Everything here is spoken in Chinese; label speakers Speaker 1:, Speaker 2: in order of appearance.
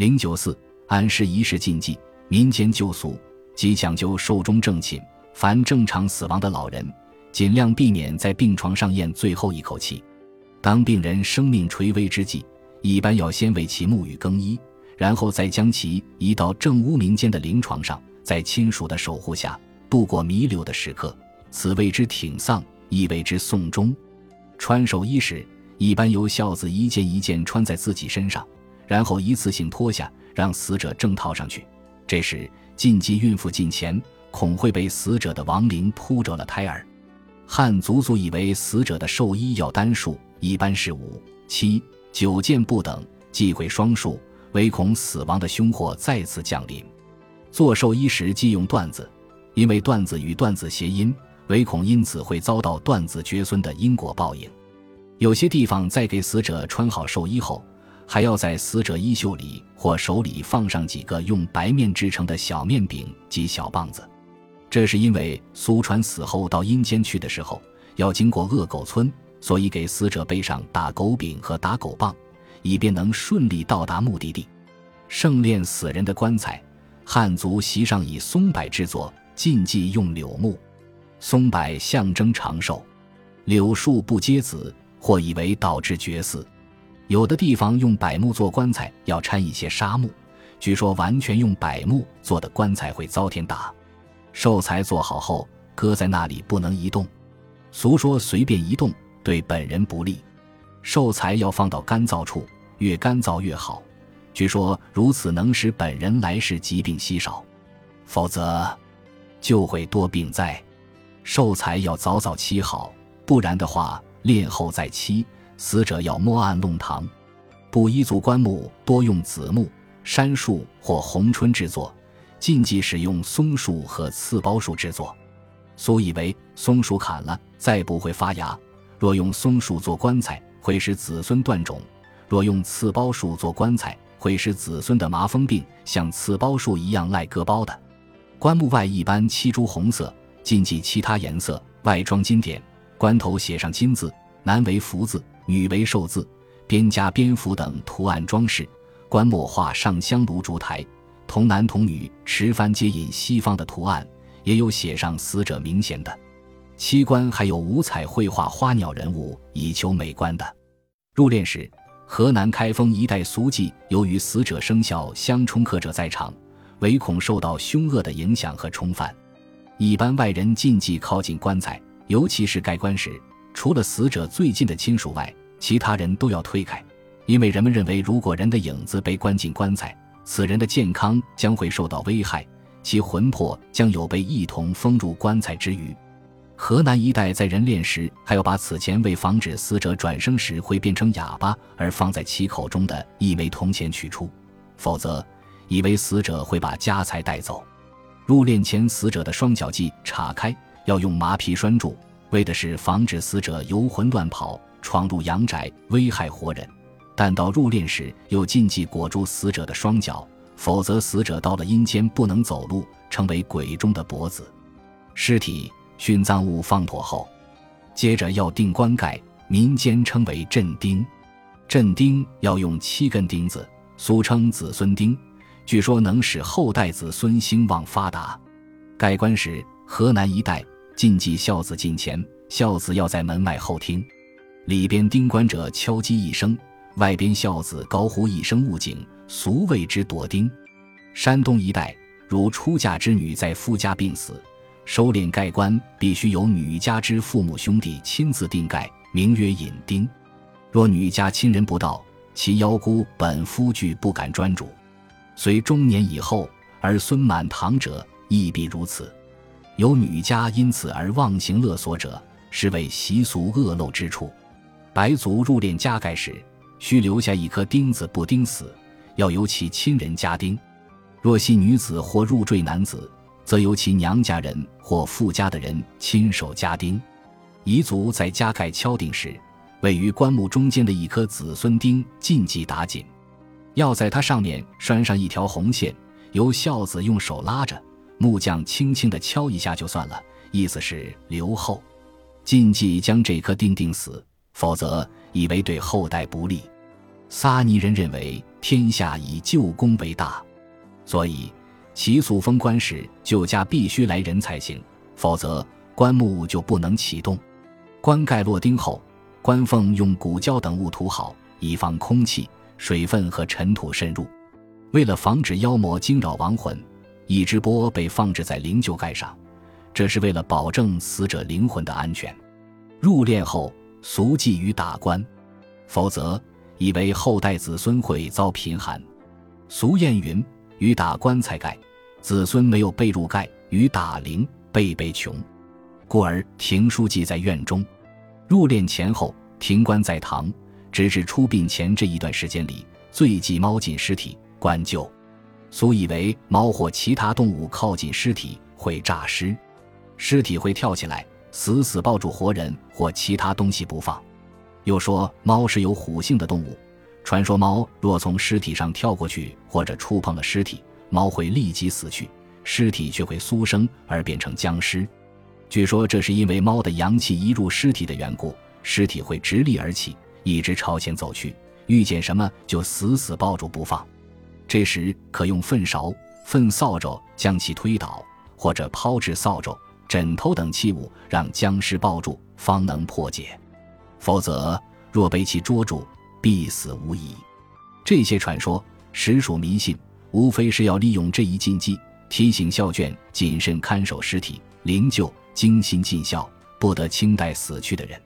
Speaker 1: 零九四，安尸仪式禁忌，民间旧俗，即讲究寿终正寝。凡正常死亡的老人，尽量避免在病床上咽最后一口气。当病人生命垂危之际，一般要先为其沐浴更衣，然后再将其移到正屋民间的灵床上，在亲属的守护下度过弥留的时刻。此谓之挺丧，亦谓之送终。穿寿衣时，一般由孝子一件一件穿在自己身上，然后一次性脱下，让死者正套上去。这时禁忌孕妇近前。恐会被死者的亡灵扑折了胎儿。汉族族以为死者的寿衣要单数，一般是五、七、九件不等，忌讳双数，唯恐死亡的凶祸再次降临。做寿衣时忌用缎子，因为缎子与缎子谐音，唯恐因此会遭到断子绝孙的因果报应。有些地方在给死者穿好寿衣后，还要在死者衣袖里或手里放上几个用白面制成的小面饼及小棒子。这是因为苏传死后到阴间去的时候要经过恶狗村，所以给死者背上打狗饼和打狗棒，以便能顺利到达目的地。盛殓死人的棺材，汉族席上以松柏制作，禁忌用柳木。松柏象征长寿，柳树不结子，或以为导致绝嗣。有的地方用柏木做棺材要掺一些沙木，据说完全用柏木做的棺材会遭天打。寿材做好后，搁在那里不能移动。俗说随便移动对本人不利，寿材要放到干燥处，越干燥越好。据说如此能使本人来世疾病稀少，否则就会多病灾。寿材要早早沏好，不然的话殓后再沏，死者要摸案弄堂。布依族棺木多用紫木、杉树或红椿制作。禁忌使用松树和刺包树制作，苏以为松树砍了再不会发芽。若用松树做棺材，会使子孙断种；若用刺包树做棺材，会使子孙的麻风病像刺包树一样赖割包的。棺木外一般漆朱红色，禁忌其他颜色。外装金点，棺头写上金字，难为福字，女为寿字，边加蝙蝠等图案装饰。棺木画上香炉烛台。童男童女持幡接引西方的图案，也有写上死者名衔的。漆棺还有五彩绘画花鸟人物，以求美观的。入殓时，河南开封一带俗忌，由于死者生肖相冲克者在场，唯恐受到凶恶的影响和冲犯，一般外人禁忌靠近棺材，尤其是盖棺时，除了死者最近的亲属外，其他人都要推开，因为人们认为，如果人的影子被关进棺材，此人的健康将会受到危害，其魂魄将有被一同封入棺材之余。河南一带在人殓时，还要把此前为防止死者转生时会变成哑巴而放在其口中的一枚铜钱取出，否则以为死者会把家财带走。入殓前，死者的双脚系岔开，要用麻皮拴住，为的是防止死者游魂乱跑，闯入阳宅危害活人。但到入殓时，又禁忌裹住死者的双脚，否则死者到了阴间不能走路，成为鬼中的脖子。尸体殉葬物放妥后，接着要钉棺盖，民间称为镇钉。镇钉要用七根钉子，俗称子孙钉，据说能使后代子孙兴旺发达。盖棺时，河南一带禁忌孝子近前，孝子要在门外后听。里边丁棺者敲击一声。外边孝子高呼一声“勿警”，俗谓之躲丁。山东一带，如出嫁之女在夫家病死，收敛盖棺必须由女家之父母兄弟亲自定盖，名曰引丁。若女家亲人不到，其妖姑本夫俱不敢专主。虽中年以后儿孙满堂者，亦必如此。有女家因此而忘行勒索者，是为习俗恶陋之处。白族入殓加盖时。需留下一颗钉子，不钉死，要由其亲人家钉；若系女子或入赘男子，则由其娘家人或富家的人亲手家钉。彝族在加盖敲定时，位于棺木中间的一颗子孙钉禁忌打紧，要在它上面拴上一条红线，由孝子用手拉着，木匠轻轻地敲一下就算了，意思是留后，禁忌将这颗钉钉死，否则以为对后代不利。撒尼人认为，天下以旧功为大，所以齐肃封官时，旧家必须来人才行，否则棺木就不能启动。棺盖落钉后，棺缝用骨胶等物涂好，以防空气、水分和尘土渗入。为了防止妖魔惊扰亡魂，一只钵被放置在灵柩盖上，这是为了保证死者灵魂的安全。入殓后，俗忌于打棺，否则。以为后代子孙会遭贫寒，俗谚云：“于打棺材盖，子孙没有被褥盖；于打灵，辈辈穷。”故而庭书记在院中。入殓前后，停棺在堂，直至出殡前这一段时间里，最忌猫进尸体棺柩。俗以为猫或其他动物靠近尸体会诈尸，尸体会跳起来，死死抱住活人或其他东西不放。又说，猫是有虎性的动物。传说猫若从尸体上跳过去，或者触碰了尸体，猫会立即死去，尸体却会苏生而变成僵尸。据说这是因为猫的阳气一入尸体的缘故，尸体会直立而起，一直朝前走去，遇见什么就死死抱住不放。这时可用粪勺、粪扫帚将其推倒，或者抛掷扫帚、枕头等器物，让僵尸抱住，方能破解。否则，若被其捉住，必死无疑。这些传说实属迷信，无非是要利用这一禁忌，提醒孝眷谨慎看守尸体灵柩，精心尽孝，不得轻待死去的人。